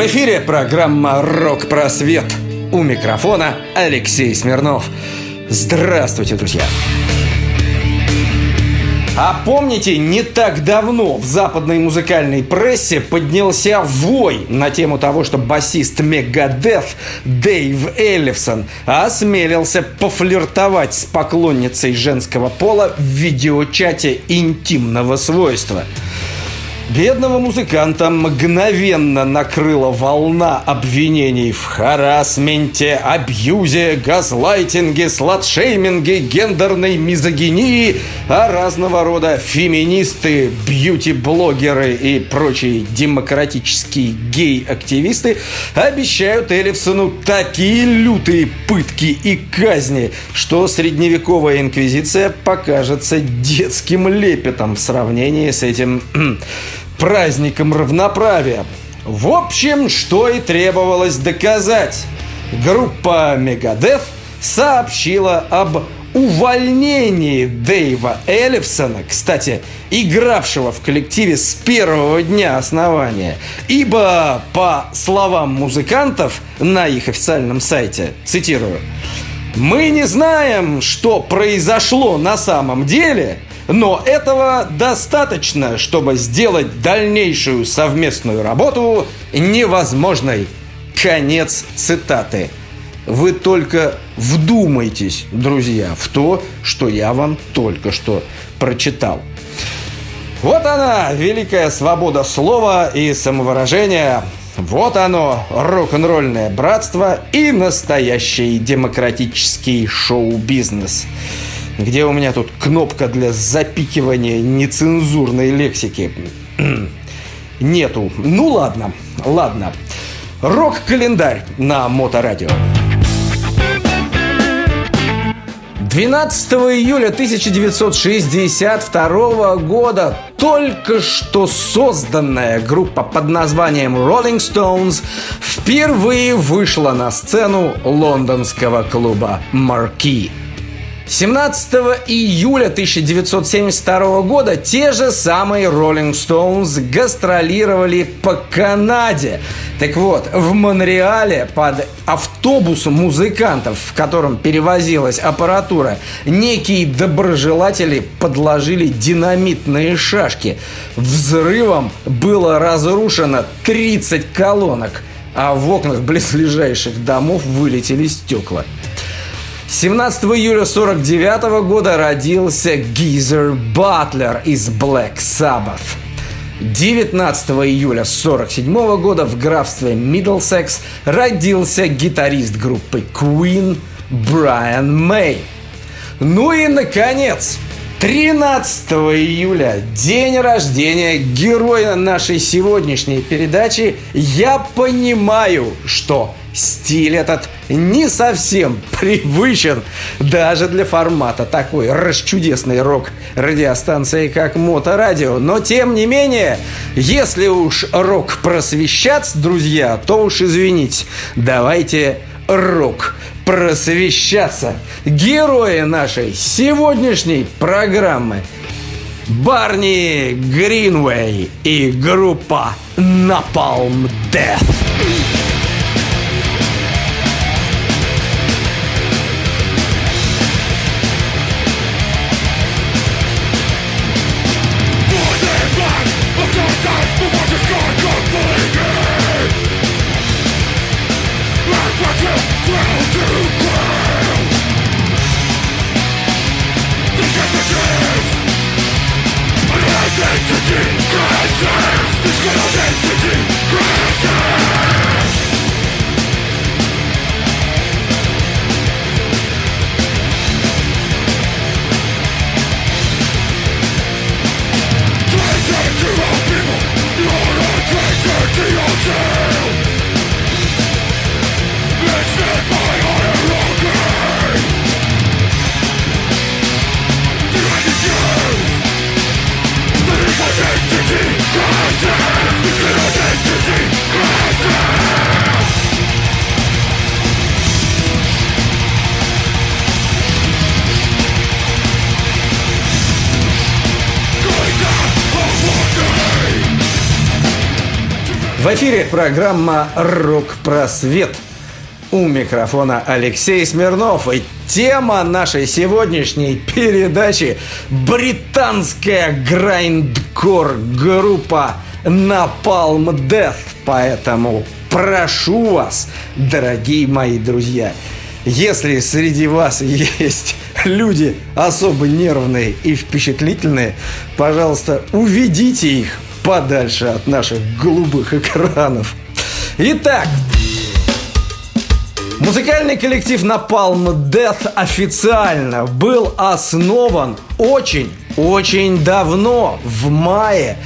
В эфире программа «Рок-просвет». У микрофона Алексей Смирнов. Здравствуйте, друзья! А помните, не так давно в западной музыкальной прессе поднялся вой на тему того, что басист Мегадев Дэйв Эллифсон осмелился пофлиртовать с поклонницей женского пола в видеочате интимного свойства – Бедного музыканта мгновенно накрыла волна обвинений в харасменте, абьюзе, газлайтинге, сладшейминге, гендерной мизогинии, а разного рода феминисты, бьюти-блогеры и прочие демократические гей-активисты обещают Эллифсону такие лютые пытки и казни, что средневековая инквизиция покажется детским лепетом в сравнении с этим праздником равноправия. В общем, что и требовалось доказать. Группа Мегадев сообщила об увольнении Дэйва Эллифсона, кстати, игравшего в коллективе с первого дня основания, ибо, по словам музыкантов на их официальном сайте, цитирую, «Мы не знаем, что произошло на самом деле, но этого достаточно, чтобы сделать дальнейшую совместную работу невозможной. Конец цитаты. Вы только вдумайтесь, друзья, в то, что я вам только что прочитал. Вот она, великая свобода слова и самовыражения. Вот оно, рок-н-ролльное братство и настоящий демократический шоу-бизнес. Где у меня тут кнопка для запикивания нецензурной лексики? Нету. Ну ладно, ладно. Рок-календарь на Моторадио. 12 июля 1962 года только что созданная группа под названием Rolling Stones впервые вышла на сцену лондонского клуба Marquee. 17 июля 1972 года те же самые Rolling Stones гастролировали по Канаде. Так вот, в Монреале под автобусом музыкантов, в котором перевозилась аппаратура, некие доброжелатели подложили динамитные шашки. Взрывом было разрушено 30 колонок, а в окнах близлежащих домов вылетели стекла. 17 июля 49 года родился Гизер Батлер из Black Sabbath. 19 июля 47 года в графстве Миддлсекс родился гитарист группы Queen Брайан Мэй. Ну и, наконец, 13 июля, день рождения героя нашей сегодняшней передачи, я понимаю, что Стиль этот не совсем привычен даже для формата такой расчудесной рок-радиостанции, как Моторадио. Но тем не менее, если уж рок просвещаться, друзья, то уж извините, давайте рок просвещаться. Герои нашей сегодняшней программы Барни Гринвей и группа Napalm Death. В эфире программа «Рок-просвет». У микрофона Алексей Смирнов. И тема нашей сегодняшней передачи – британская грайндкор группа Napalm Death. Поэтому прошу вас, дорогие мои друзья, если среди вас есть люди особо нервные и впечатлительные, пожалуйста, уведите их подальше от наших голубых экранов. Итак, Музыкальный коллектив Napalm Death официально был основан очень-очень давно, в мае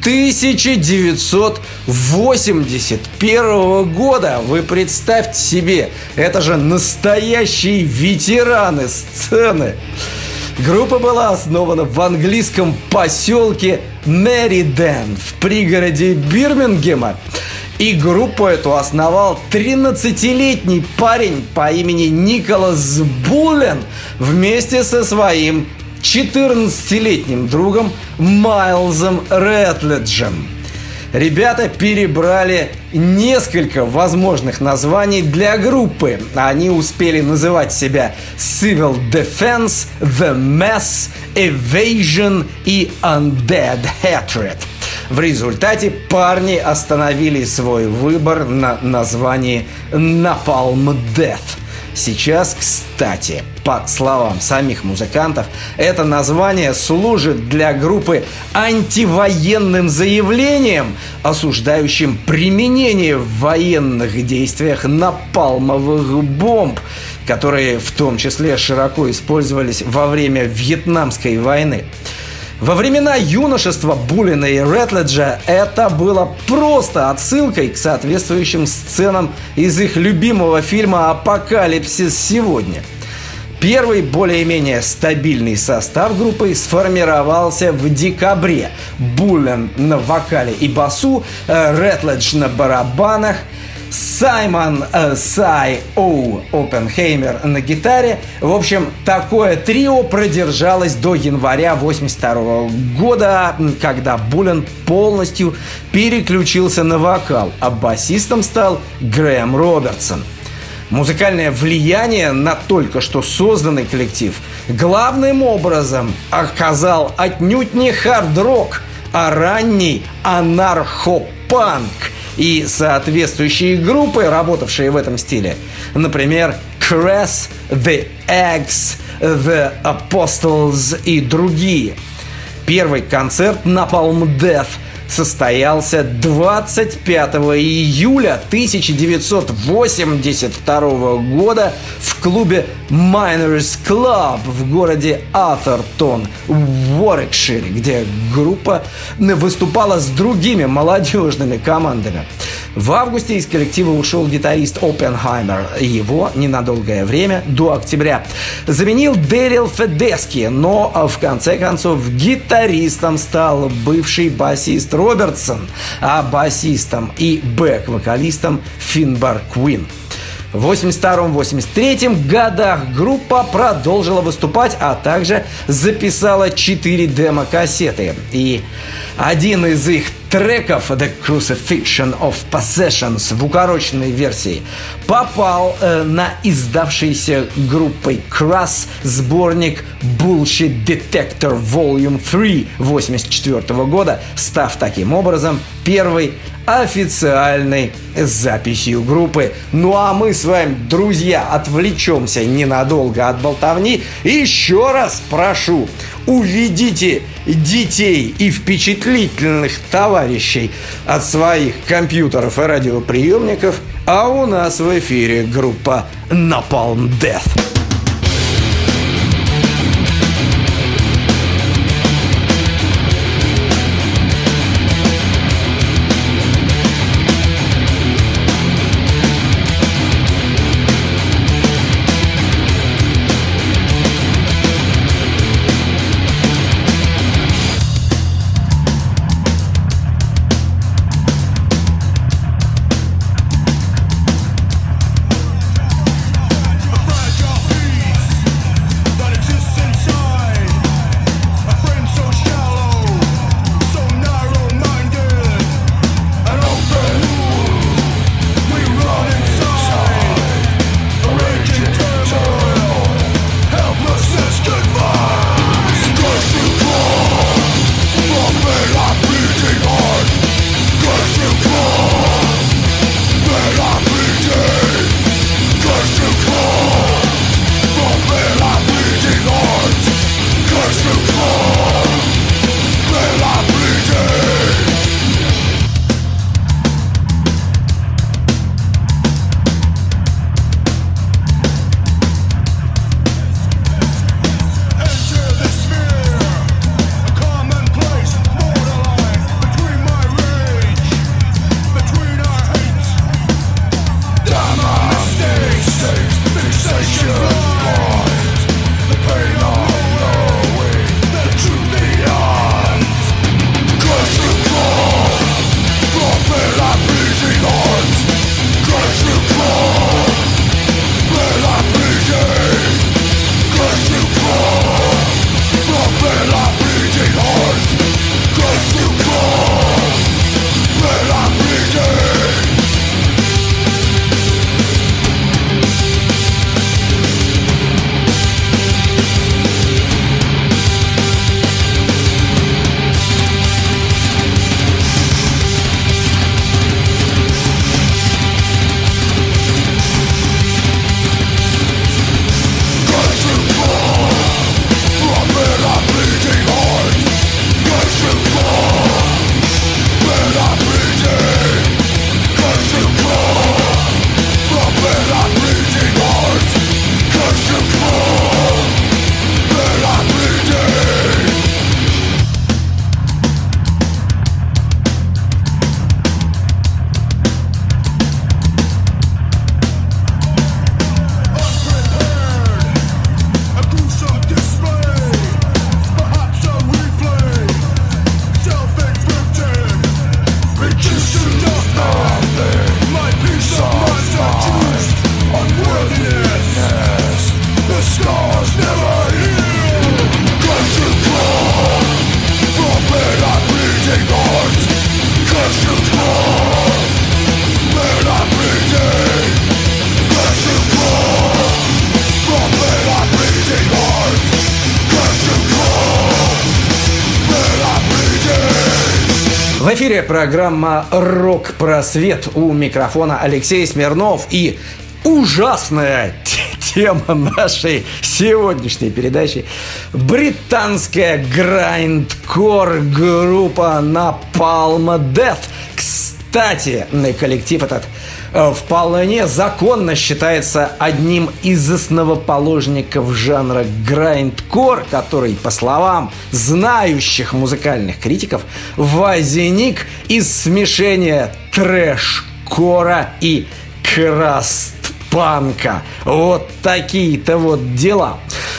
1981 года. Вы представьте себе, это же настоящие ветераны сцены. Группа была основана в английском поселке Мэриден в пригороде Бирмингема. И группу эту основал 13-летний парень по имени Николас Буллен вместе со своим 14-летним другом Майлзом Ретледжем. Ребята перебрали несколько возможных названий для группы. Они успели называть себя Civil Defense, The Mess, Evasion и Undead Hatred. В результате парни остановили свой выбор на названии Napalm Death – Сейчас, кстати, по словам самих музыкантов, это название служит для группы антивоенным заявлением, осуждающим применение в военных действиях напалмовых бомб, которые в том числе широко использовались во время Вьетнамской войны. Во времена юношества Буллина и Ретледжа это было просто отсылкой к соответствующим сценам из их любимого фильма «Апокалипсис сегодня». Первый более-менее стабильный состав группы сформировался в декабре. Буллен на вокале и басу, Ретледж на барабанах – Саймон э, Сай Оу Опенхеймер на гитаре. В общем, такое трио продержалось до января 82 года, когда Булен полностью переключился на вокал, а басистом стал Грэм Робертсон. Музыкальное влияние на только что созданный коллектив главным образом оказал отнюдь не хард-рок, а ранний анархопанк – и соответствующие группы, работавшие в этом стиле. Например, Cress, The Eggs, The Apostles и другие. Первый концерт Napalm Death – состоялся 25 июля 1982 года в клубе Miners Club в городе Атертон в Уорикшире, где группа выступала с другими молодежными командами. В августе из коллектива ушел гитарист Опенхаймер. Его ненадолгое время, до октября, заменил Дэрил Федески, но в конце концов гитаристом стал бывший басист Робертсон, а басистом и бэк-вокалистом Финбар Куин. В 82-83 годах группа продолжила выступать, а также записала 4 демо-кассеты. И один из их треков The Crucifixion of Possessions в укороченной версии попал э, на издавшийся группой Crass сборник Bullshit Detector Volume 3 84 года, став таким образом первой официальной записью группы. Ну а мы с вами, друзья, отвлечемся ненадолго от болтовни. Еще раз прошу, уведите детей и впечатлительных товарищей от своих компьютеров и радиоприемников, а у нас в эфире группа Napalm Death. В эфире программа «Рок-просвет» у микрофона Алексей Смирнов и ужасная тема нашей сегодняшней передачи британская грайндкор группа Napalm Death. Кстати, коллектив этот вполне законно считается одним из основоположников жанра грайндкор, который, по словам знающих музыкальных критиков, возник из смешения трэш-кора и краст-панка. Вот такие-то вот дела.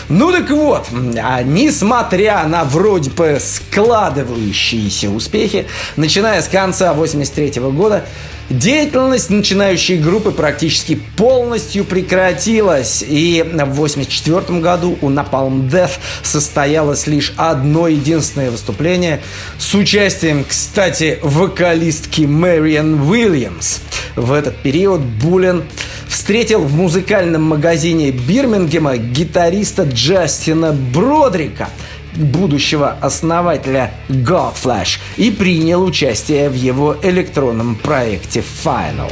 Ну так вот, а несмотря на вроде бы складывающиеся успехи, начиная с конца 83 года, Деятельность начинающей группы практически полностью прекратилась, и в 1984 году у Napalm Death состоялось лишь одно единственное выступление с участием, кстати, вокалистки Мэриан Уильямс. В этот период Булен встретил в музыкальном магазине Бирмингема гитариста Джастина Бродрика – будущего основателя Godflash и принял участие в его электронном проекте Final.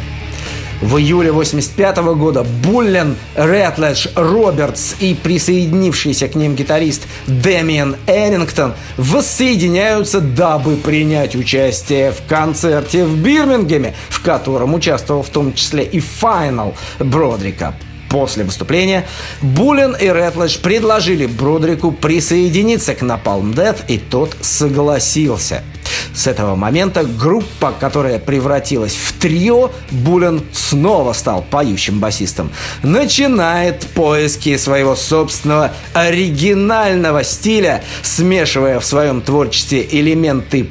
В июле 85 года Буллен, Ретледж, Робертс и присоединившийся к ним гитарист Дэмиан Эннингтон воссоединяются, дабы принять участие в концерте в Бирмингеме, в котором участвовал в том числе и Final Бродрика. После выступления Буллин и Рэтлэдж предложили Бродрику присоединиться к Napalm Death, и тот согласился. С этого момента группа, которая превратилась в трио, Буллен снова стал поющим басистом, начинает поиски своего собственного оригинального стиля, смешивая в своем творчестве элементы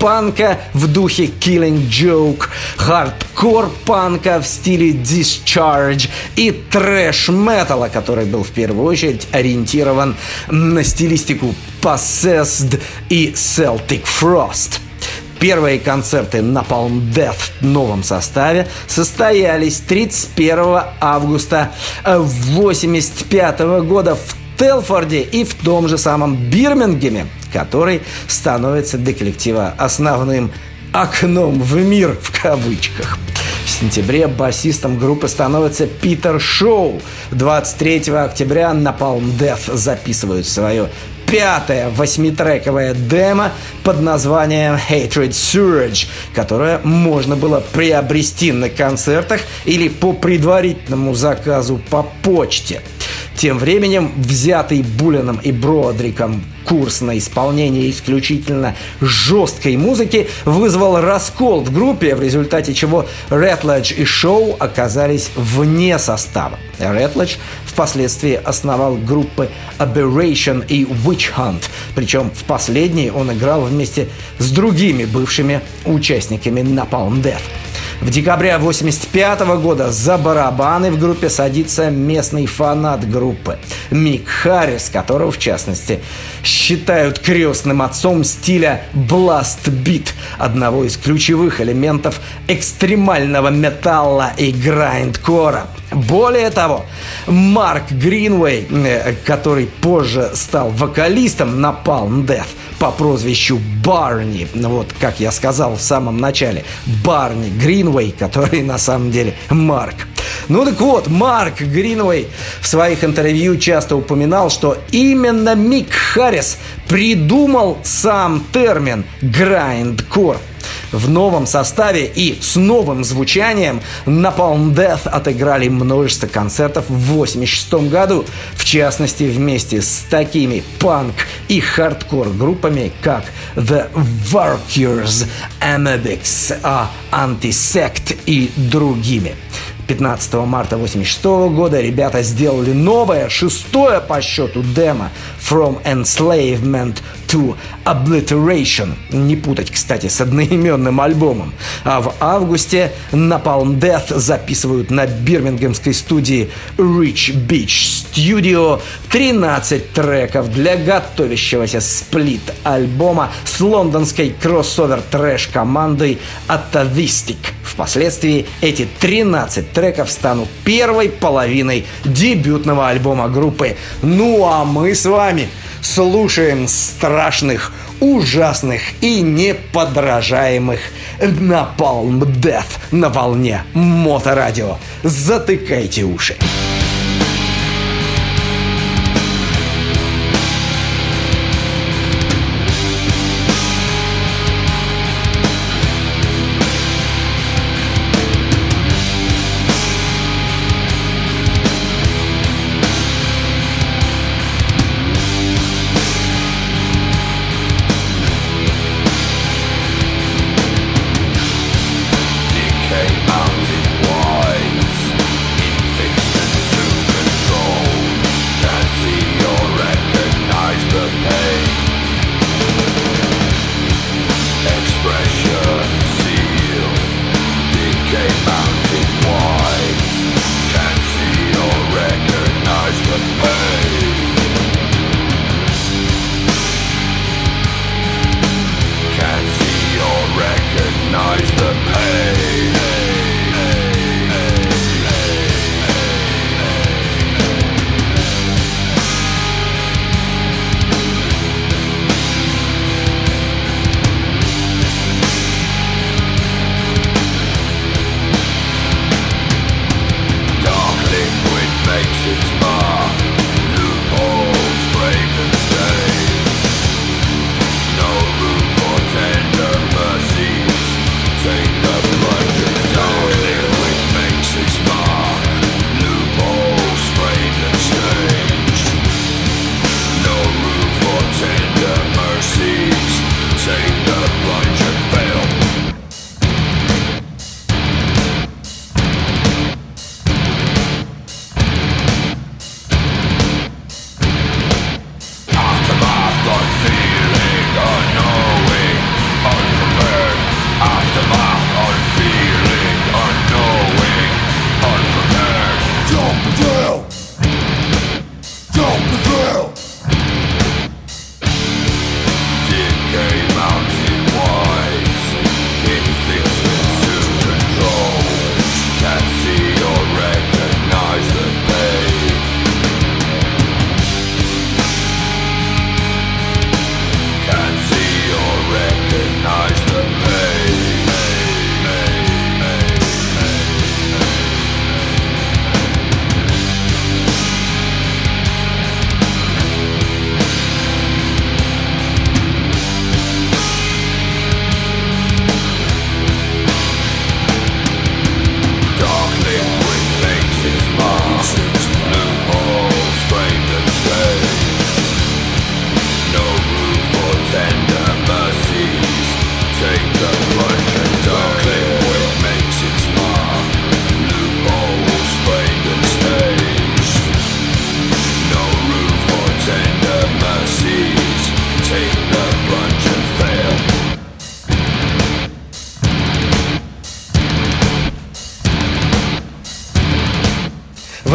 постпанка в духе Killing Joke, хардкор панка в стиле Discharge и трэш-металла, который был в первую очередь ориентирован на стилистику Possessed и Celtic Frost. Первые концерты Napalm Death в новом составе состоялись 31 августа 1985 года в Телфорде и в том же самом Бирмингеме, который становится для коллектива основным окном в мир в кавычках. В сентябре басистом группы становится Питер Шоу. 23 октября на Palm Death записывают свое пятое восьмитрековое демо под названием Hatred Surge, которое можно было приобрести на концертах или по предварительному заказу по почте. Тем временем, взятый Булином и Бродриком курс на исполнение исключительно жесткой музыки вызвал раскол в группе, в результате чего Ретледж и Шоу оказались вне состава. Ретледж впоследствии основал группы Aberration и Witch Hunt, причем в последней он играл вместе с другими бывшими участниками Napalm Death. В декабре 1985 года за барабаны в группе садится местный фанат группы Мик Харрис, которого, в частности, считают крестным отцом стиля Beat, одного из ключевых элементов экстремального металла и грайндкора. Более того, Марк Гринвей, э, который позже стал вокалистом на Palm Death, по прозвищу Барни. Вот, как я сказал в самом начале. Барни Гринвей, который на самом деле Марк. Ну так вот, Марк Гринвей в своих интервью часто упоминал, что именно Мик Харрис придумал сам термин «грайндкор», в новом составе и с новым звучанием Napalm Death отыграли множество концертов в 1986 году, в частности вместе с такими панк и хардкор группами, как The Varukers, Amebix, Antisect и другими. 15 марта 86 года ребята сделали новое, шестое по счету демо From Enslavement to Obliteration. Не путать, кстати, с одноименным альбомом. А в августе Napalm Death записывают на бирмингемской студии Rich Beach Studio 13 треков для готовящегося сплит альбома с лондонской кроссовер трэш командой Atavistic. Впоследствии эти 13 треков станут первой половиной дебютного альбома группы. Ну а мы с вами слушаем страшных, ужасных и неподражаемых Napalm Death на волне Моторадио. Затыкайте уши.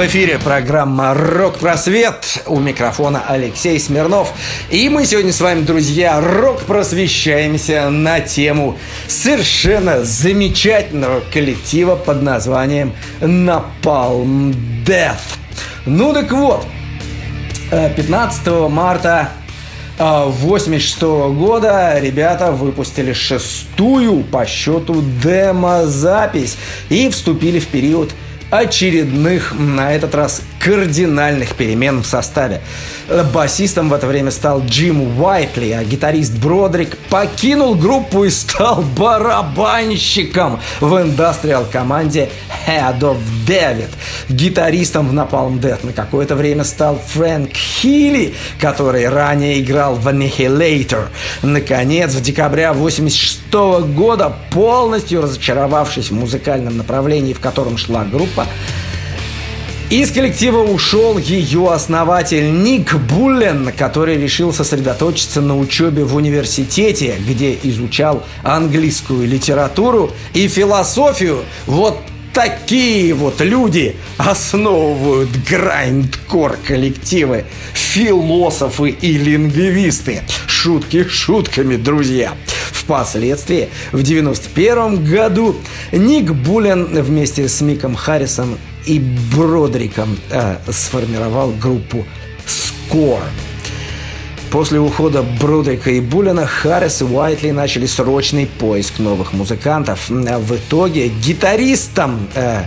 Эфире программа «Рок-просвет». У микрофона Алексей Смирнов. И мы сегодня с вами, друзья, рок-просвещаемся на тему совершенно замечательного коллектива под названием Napalm Death. Ну так вот, 15 э, марта 1986 э, года ребята выпустили шестую по счету демо-запись и вступили в период очередных, на этот раз, кардинальных перемен в составе. Басистом в это время стал Джим Уайтли, а гитарист Бродрик покинул группу и стал барабанщиком в индастриал-команде Head of David. Гитаристом в Napalm Death на какое-то время стал Фрэнк Хилли, который ранее играл в Annihilator. Наконец, в декабре 1986 года, полностью разочаровавшись в музыкальном направлении, в котором шла группа, из коллектива ушел ее основатель Ник Буллен, который решил сосредоточиться на учебе в университете, где изучал английскую литературу и философию. Вот такие вот люди основывают грайндкор коллективы, философы и лингвисты. Шутки шутками, друзья. Впоследствии, в 91 году, Ник Буллен вместе с Миком Харрисом и Бродриком э, сформировал группу Score. После ухода Бродрика и Буллина Харрис и Уайтли начали срочный поиск новых музыкантов. В итоге гитаристом э,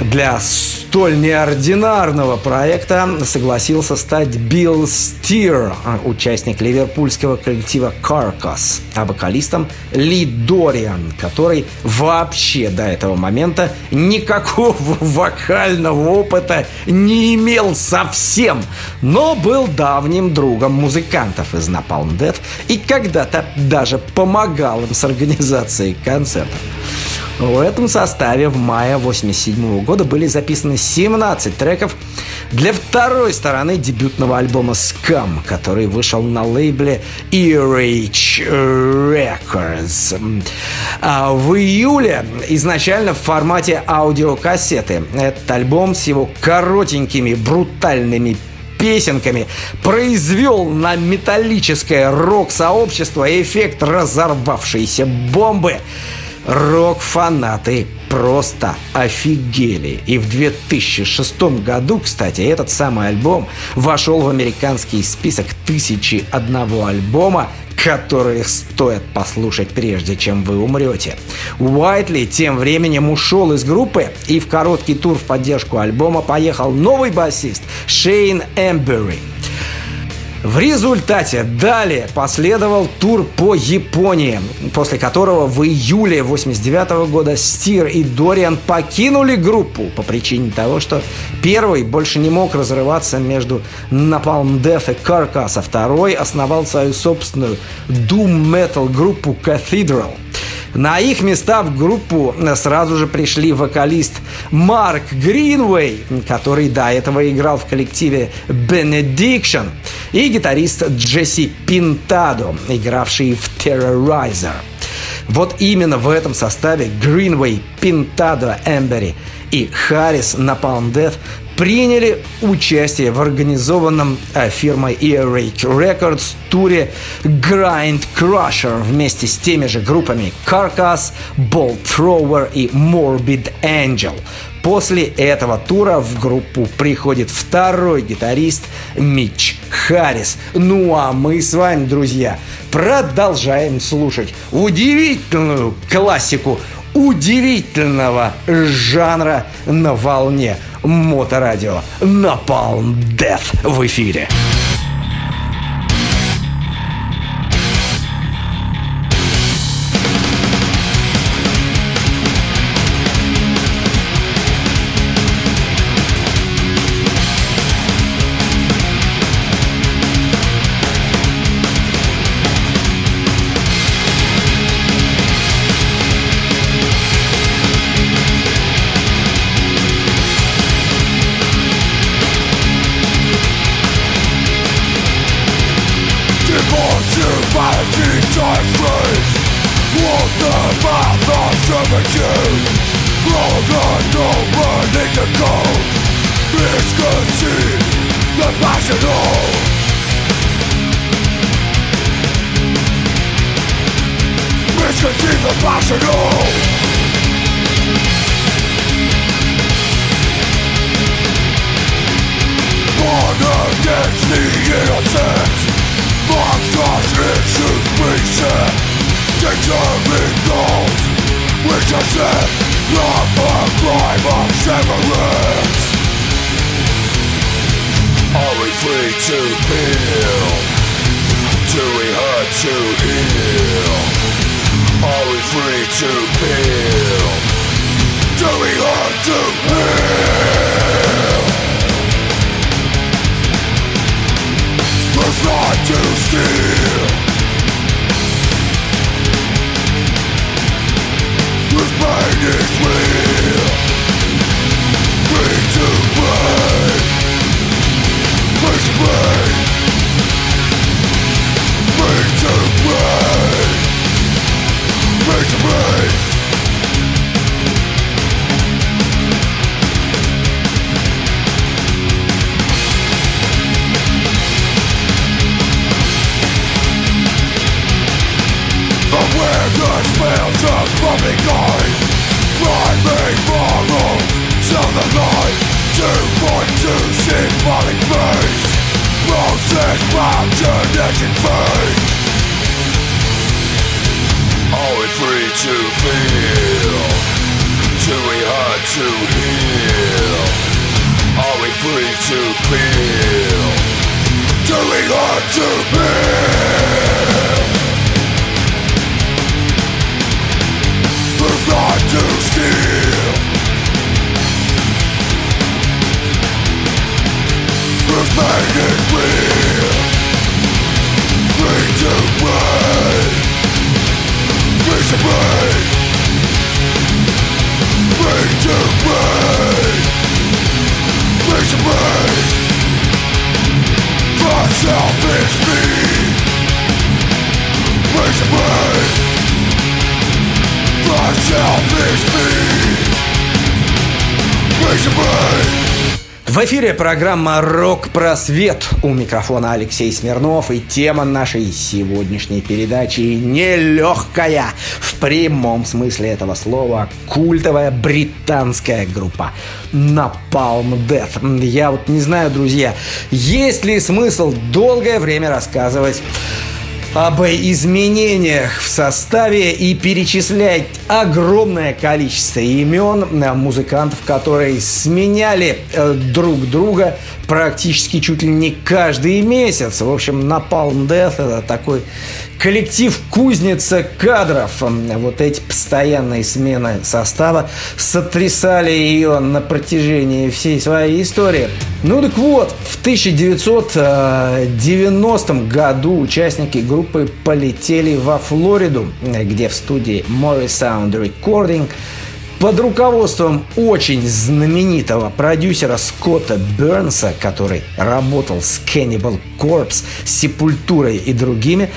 для столь неординарного проекта согласился стать Билл Стир, участник ливерпульского коллектива Carcass, а вокалистом Ли Дориан, который вообще до этого момента никакого вокального опыта не имел совсем, но был давним другом музыкантов из Napalm Death и когда-то даже помогал им с организацией концертов. В этом составе в мае 1987 года были записаны 17 треков для второй стороны дебютного альбома Scum, который вышел на лейбле Earage Records. А в июле изначально в формате аудиокассеты. Этот альбом с его коротенькими брутальными песенками произвел на металлическое рок-сообщество эффект разорвавшейся бомбы – рок-фанаты просто офигели. И в 2006 году, кстати, этот самый альбом вошел в американский список тысячи одного альбома, которые стоит послушать прежде, чем вы умрете. Уайтли тем временем ушел из группы и в короткий тур в поддержку альбома поехал новый басист Шейн Эмбери. В результате далее последовал тур по Японии, после которого в июле 89 года Стир и Дориан покинули группу по причине того, что первый больше не мог разрываться между Napalm Death и Carcass, а второй основал свою собственную Doom Metal группу Cathedral – на их места в группу сразу же пришли вокалист Марк Гринвей, который до этого играл в коллективе Benediction, и гитарист Джесси Пинтадо, игравший в Terrorizer. Вот именно в этом составе Гринвей, Пинтадо, Эмбери и Харрис на Death приняли участие в организованном э, фирмой Earache Records туре Grind Crusher вместе с теми же группами Carcass, Bolt Thrower и Morbid Angel. После этого тура в группу приходит второй гитарист Митч Харрис. Ну а мы с вами, друзья, продолжаем слушать удивительную классику удивительного жанра на волне моторадио Napalm Death в эфире. Эфире программа «Рок-просвет». У микрофона Алексей Смирнов. И тема нашей сегодняшней передачи нелегкая. В прямом смысле этого слова. Культовая британская группа Napalm Death. Я вот не знаю, друзья, есть ли смысл долгое время рассказывать об изменениях в составе и перечислять огромное количество имен музыкантов, которые сменяли э, друг друга практически чуть ли не каждый месяц. В общем, Napalm Death это такой коллектив кузница кадров. Вот эти постоянные смены состава сотрясали ее на протяжении всей своей истории. Ну так вот, в 1990 году участники группы полетели во Флориду, где в студии Morrisound Recording под руководством очень знаменитого продюсера Скотта Бернса, который работал с Cannibal Corpse, Сепультурой и другими,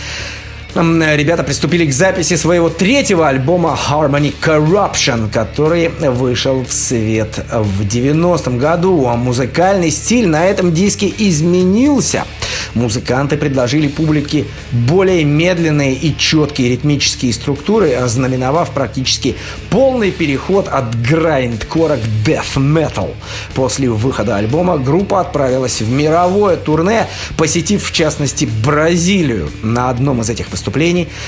ребята приступили к записи своего третьего альбома Harmony Corruption, который вышел в свет в 90-м году. А музыкальный стиль на этом диске изменился. Музыканты предложили публике более медленные и четкие ритмические структуры, ознаменовав практически полный переход от грайндкора к death metal. После выхода альбома группа отправилась в мировое турне, посетив в частности Бразилию. На одном из этих выступлений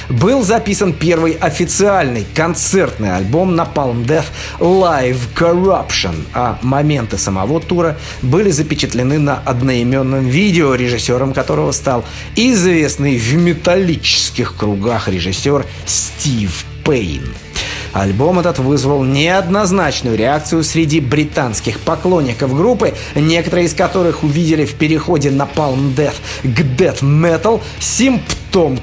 был записан первый официальный концертный альбом на Palm Death Live Corruption, а моменты самого тура были запечатлены на одноименном видео, режиссером которого стал известный в металлических кругах режиссер Стив Пейн. Альбом этот вызвал неоднозначную реакцию среди британских поклонников группы, некоторые из которых увидели в переходе на Palm Death к Death Metal симптом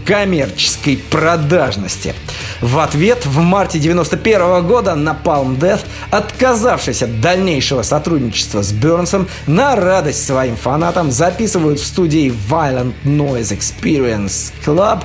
коммерческой продажности. В ответ в марте 91 года на Palm Death, отказавшись от дальнейшего сотрудничества с Бернсом, на радость своим фанатам записывают в студии Violent Noise Experience Club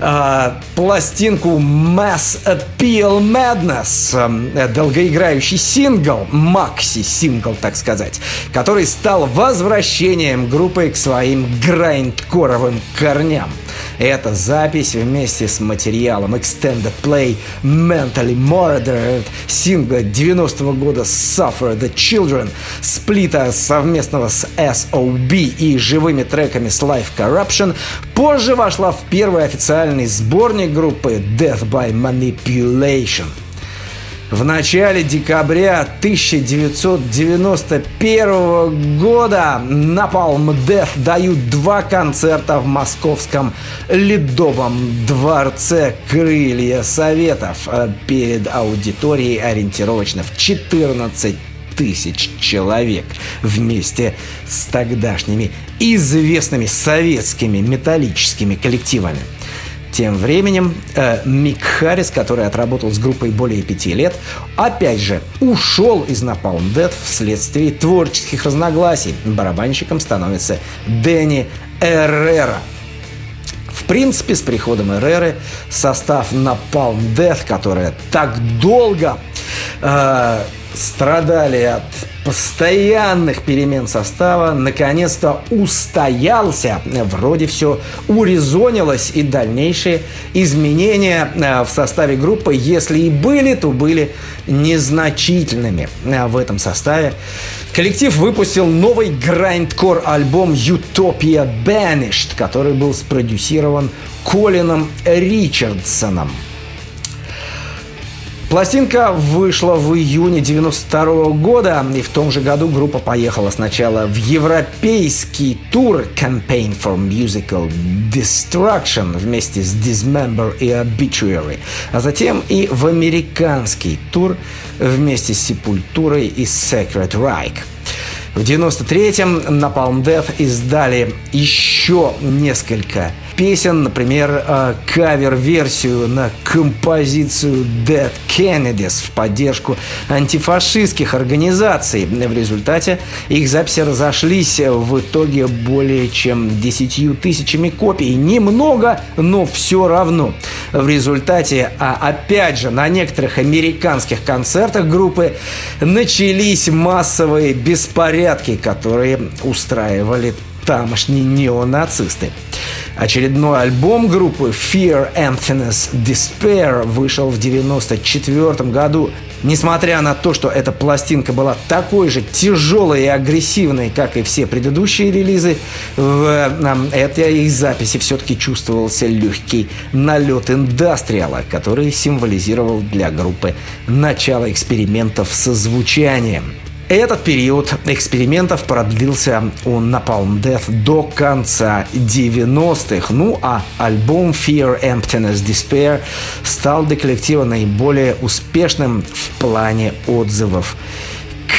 э, пластинку Mass Appeal Madness, э, долгоиграющий сингл, макси-сингл, так сказать, который стал возвращением группы к своим грайндкоровым корням. Эта запись вместе с материалом Extended Play Mentally Murdered сингла 90-го года Suffer the Children, сплита совместного с SOB и живыми треками с Life Corruption, позже вошла в первый официальный сборник группы Death by Manipulation. В начале декабря 1991 года Napalm Death дают два концерта в московском Ледовом дворце Крылья Советов э, перед аудиторией ориентировочно в 14 тысяч человек вместе с тогдашними известными советскими металлическими коллективами. Тем временем э, Мик Харрис, который отработал с группой более пяти лет, опять же ушел из Napalm Death вследствие творческих разногласий. Барабанщиком становится Дэнни Эррера. В принципе, с приходом Эрреры состав Napalm Death, которая так долго э, страдали от постоянных перемен состава, наконец-то устоялся. Вроде все урезонилось, и дальнейшие изменения э, в составе группы, если и были, то были незначительными э, в этом составе. Коллектив выпустил новый грайндкор альбом Utopia Banished, который был спродюсирован Колином Ричардсоном. Пластинка вышла в июне 92 года, и в том же году группа поехала сначала в европейский тур Campaign for Musical Destruction вместе с Dismember и Obituary, а затем и в американский тур вместе с Сепультурой и Sacred Reich. В 93-м Napalm Death издали еще несколько песен, например, э, кавер-версию на композицию Dead Kennedys в поддержку антифашистских организаций. В результате их записи разошлись в итоге более чем 10 тысячами копий. Немного, но все равно. В результате, а опять же, на некоторых американских концертах группы начались массовые беспорядки, которые устраивали тамошние неонацисты. Очередной альбом группы Fear, Emptiness, Despair вышел в 1994 году. Несмотря на то, что эта пластинка была такой же тяжелой и агрессивной, как и все предыдущие релизы, в этой их записи все-таки чувствовался легкий налет индастриала, который символизировал для группы начало экспериментов со звучанием. Этот период экспериментов продлился у Napalm Death до конца 90-х. Ну а альбом Fear, Emptiness, Despair стал для коллектива наиболее успешным в плане отзывов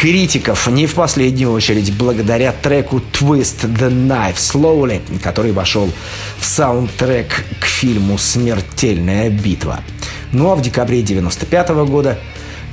критиков, не в последнюю очередь благодаря треку Twist the Knife Slowly, который вошел в саундтрек к фильму «Смертельная битва». Ну а в декабре 95 года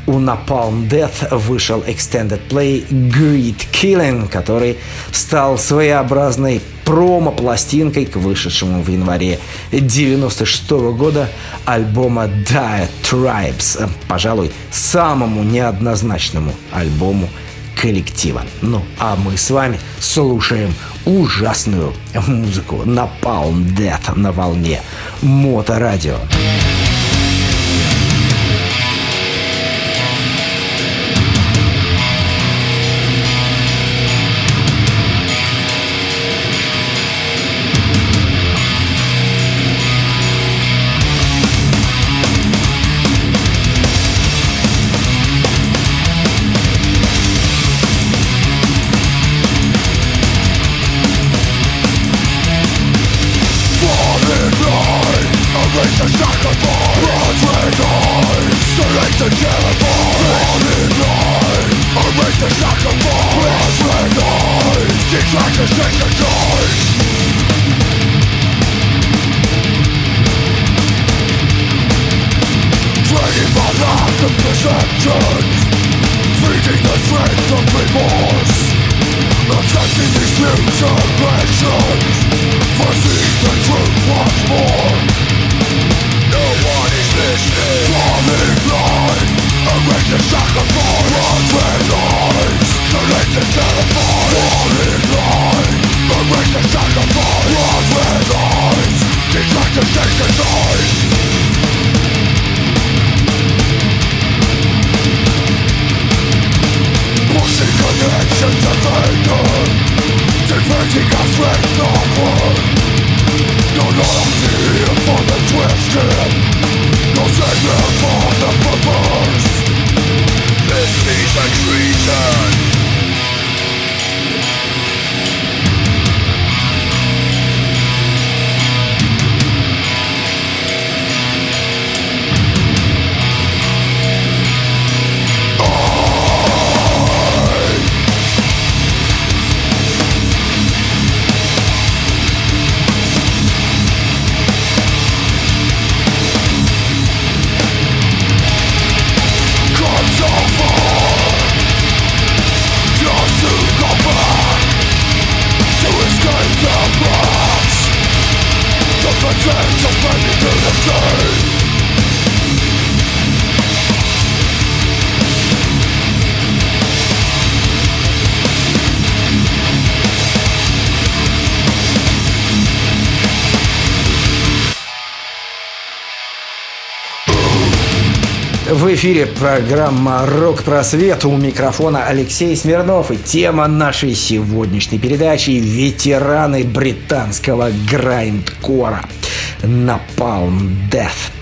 у Napalm Death вышел Extended Play Greed Killing, который стал своеобразной промо-пластинкой к вышедшему в январе 96 года альбома Dire Tribes, пожалуй, самому неоднозначному альбому коллектива. Ну, а мы с вами слушаем ужасную музыку Napalm Death на волне Моторадио. радио. Эфире программа «Рок-просвет» у микрофона Алексей Смирнов. И тема нашей сегодняшней передачи – ветераны британского грайндкора «Napalm Death».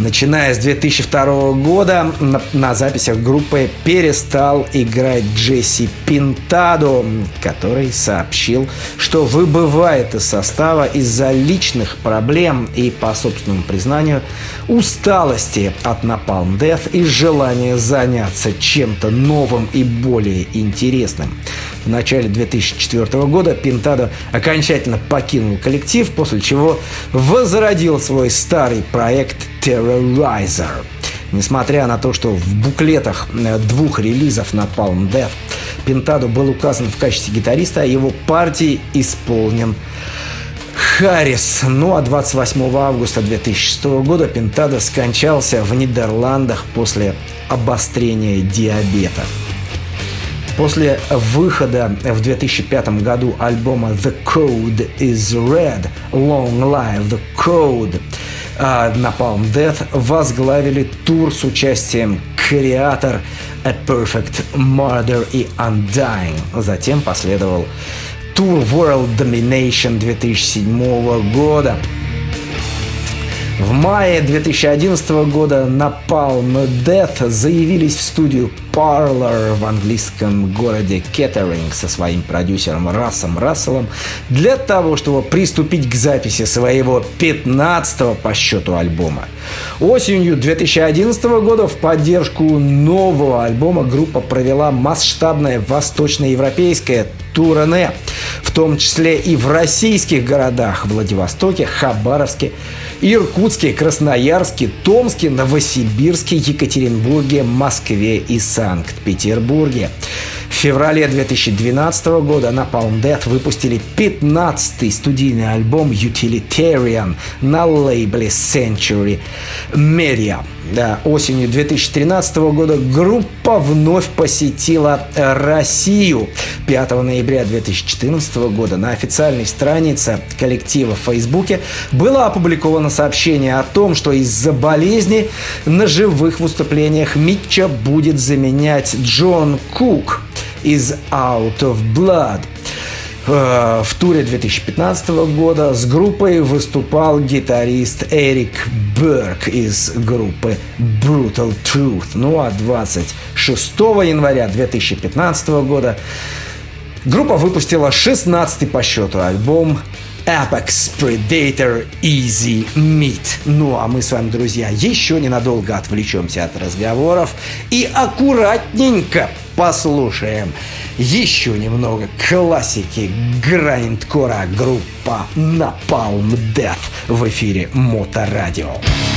Начиная с 2002 года на, на записях группы перестал играть Джесси Пинтадо, который сообщил, что выбывает из состава из-за личных проблем и, по собственному признанию, усталости от Napalm Death и желания заняться чем-то новым и более интересным. В начале 2004 года Пинтадо окончательно покинул коллектив, после чего возродил свой старый проект Terrorizer. Несмотря на то, что в буклетах э, двух релизов на Palm Death Пинтадо был указан в качестве гитариста, его партии исполнен Харрис. Ну а 28 августа 2006 года Пинтадо скончался в Нидерландах после обострения диабета. После выхода в 2005 году альбома The Code is Red, Long Live the Code, а, Napalm Death возглавили тур с участием Creator, A Perfect Murder и Undying. Затем последовал тур World Domination 2007 года – в мае 2011 года Napalm Death заявились в студию Parlor в английском городе Кеттеринг со своим продюсером Рассом Расселом для того, чтобы приступить к записи своего 15-го по счету альбома. Осенью 2011 года в поддержку нового альбома группа провела масштабное восточноевропейское турне, в том числе и в российских городах Владивостоке, Хабаровске, Иркутске, Красноярске, Томске, Новосибирске, Екатеринбурге, Москве и Санкт-Петербурге. В феврале 2012 года на Palm Death выпустили 15-й студийный альбом Utilitarian на лейбле Century Media. Да, осенью 2013 года группа вновь посетила Россию. 5 ноября 2014 года на официальной странице коллектива в Фейсбуке было опубликовано сообщение о том, что из-за болезни на живых выступлениях Митча будет заменять Джон Кук из Out of Blood. Э, в туре 2015 года с группой выступал гитарист Эрик Берг из группы Brutal Truth. Ну а 26 января 2015 года группа выпустила 16-й по счету альбом Apex Predator Easy Meat. Ну а мы с вами, друзья, еще ненадолго отвлечемся от разговоров и аккуратненько послушаем еще немного классики грайндкора группа Napalm Death в эфире Моторадио. Радио.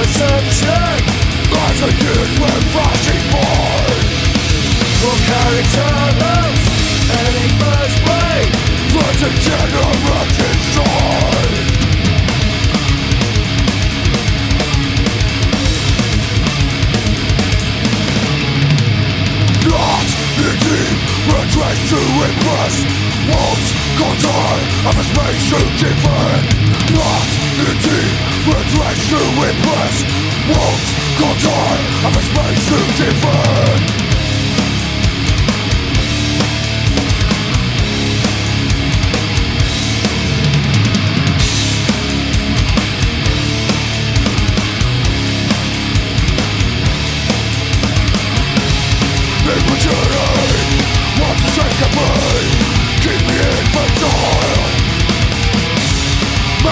perception As a kid when flashing born From character. To impress Won't contour of a space to defend Not indeed regret to impress Won't contour of a space to defend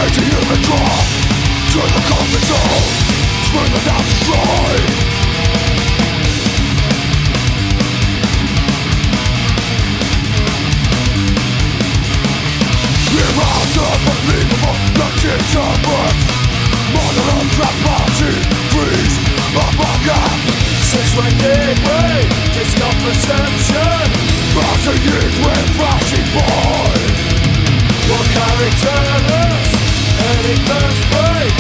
Take the human draw Turn the coffin down Spring without destroy Here are the unbelievable. Lucky topics Mother of Freeze up my gap when did we Discuss perception? About flashing boy Will carry burning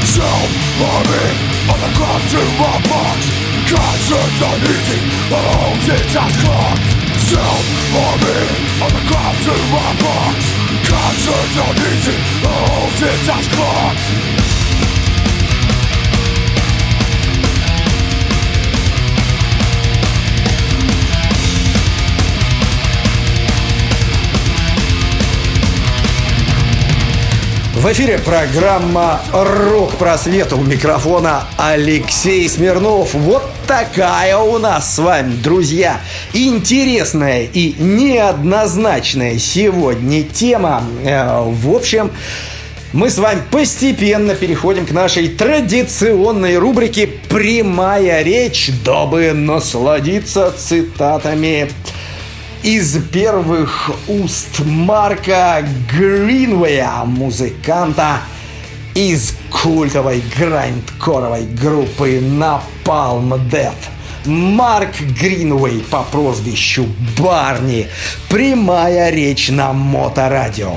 Self-harming on the clock to a box. Concert on eating holds its ass clock Self-harming on the clock to a box Concert on eating holds its ass clock. В эфире программа «Рок-просвет» у микрофона Алексей Смирнов. Вот такая у нас с вами, друзья, интересная и неоднозначная сегодня тема. Э, В общем, мы с вами постепенно переходим к нашей традиционной рубрике «Прямая речь», дабы насладиться цитатами из первых уст Марка Гринвея, музыканта из культовой грайндкоровой группы Napalm Death. Марк Гринвей по прозвищу Барни. Прямая речь на Моторадио.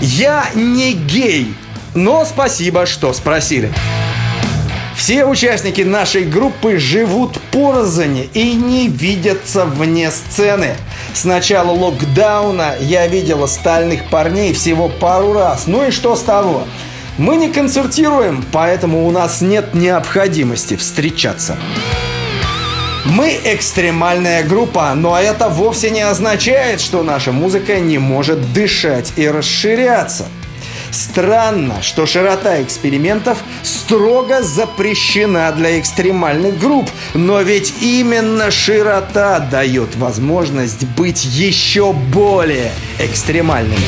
Я не гей, но спасибо, что спросили. Все участники нашей группы живут порознь и не видятся вне сцены. С начала локдауна я видел стальных парней всего пару раз. Ну и что с того? Мы не концертируем, поэтому у нас нет необходимости встречаться. Мы экстремальная группа, но это вовсе не означает, что наша музыка не может дышать и расширяться. Странно, что широта экспериментов строго запрещена для экстремальных групп, но ведь именно широта дает возможность быть еще более экстремальными.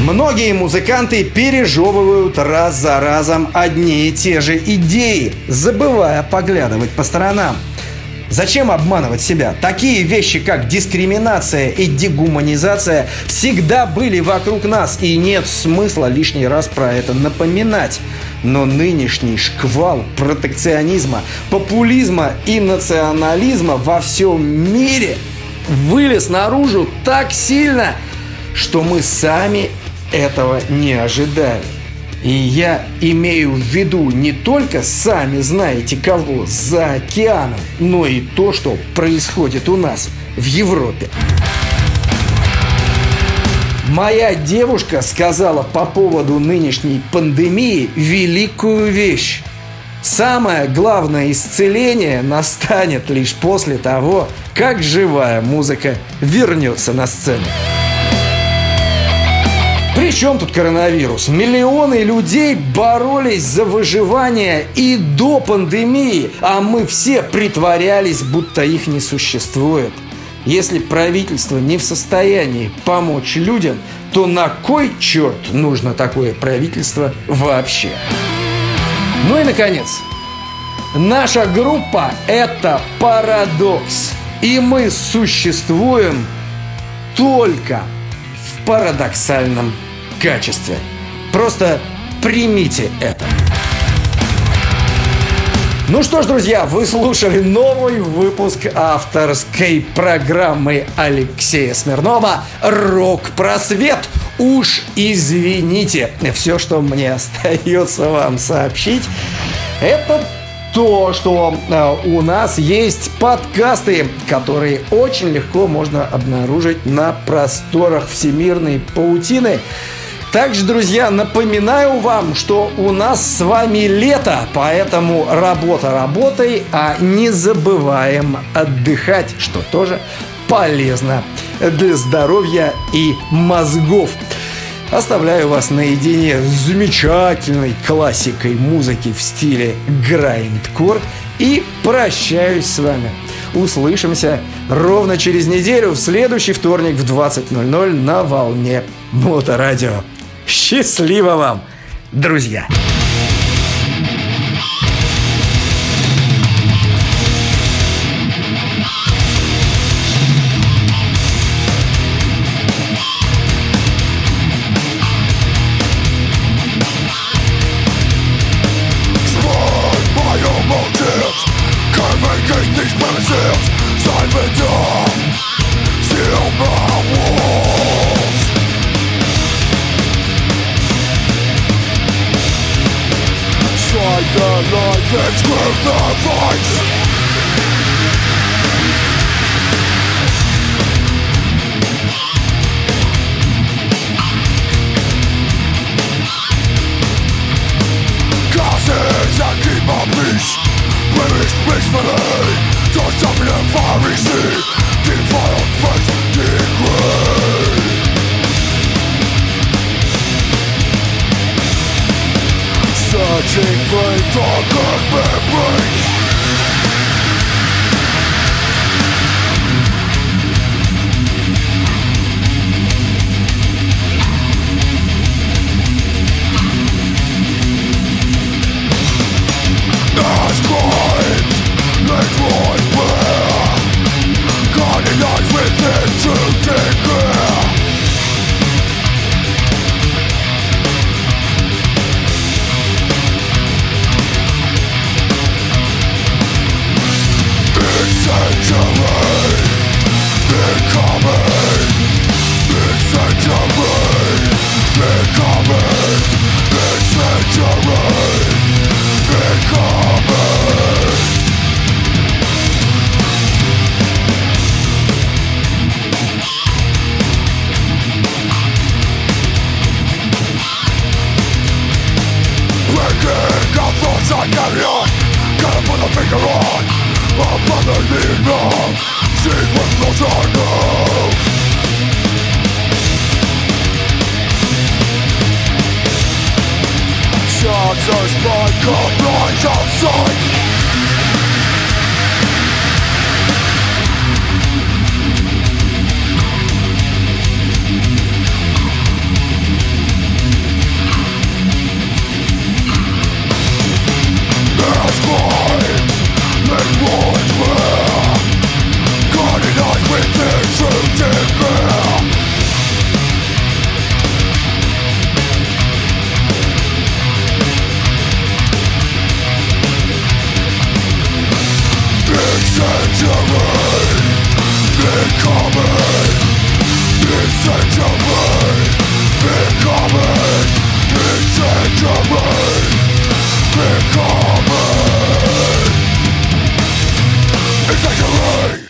Многие музыканты пережевывают раз за разом одни и те же идеи, забывая поглядывать по сторонам. Зачем обманывать себя? Такие вещи, как дискриминация и дегуманизация, всегда были вокруг нас, и нет смысла лишний раз про это напоминать. Но нынешний шквал протекционизма, популизма и национализма во всем мире вылез наружу так сильно, что мы сами этого не ожидали. И я имею в виду не только сами знаете кого за океаном, но и то, что происходит у нас в Европе. Моя девушка сказала по поводу нынешней пандемии великую вещь. Самое главное исцеление настанет лишь после того, как живая музыка вернется на сцену. При чем тут коронавирус? Миллионы людей боролись за выживание и до пандемии, а мы все притворялись, будто их не существует. Если правительство не в состоянии помочь людям, то на кой черт нужно такое правительство вообще? Ну и наконец, наша группа – это парадокс. И мы существуем только в парадоксальном качестве. Просто примите это. Ну что ж, друзья, вы слушали новый выпуск авторской программы Алексея Смирнова «Рок-просвет». Уж извините, все, что мне остается вам сообщить, это то, что э, у нас есть подкасты, которые очень легко можно обнаружить на просторах всемирной паутины. Также, друзья, напоминаю вам, что у нас с вами лето, поэтому работа работой, а не забываем отдыхать, что тоже полезно для здоровья и мозгов. Оставляю вас наедине с замечательной классикой музыки в стиле грайндкор и прощаюсь с вами. Услышимся ровно через неделю в следующий вторник в 20.00 на волне Моторадио. Счастливо вам, друзья!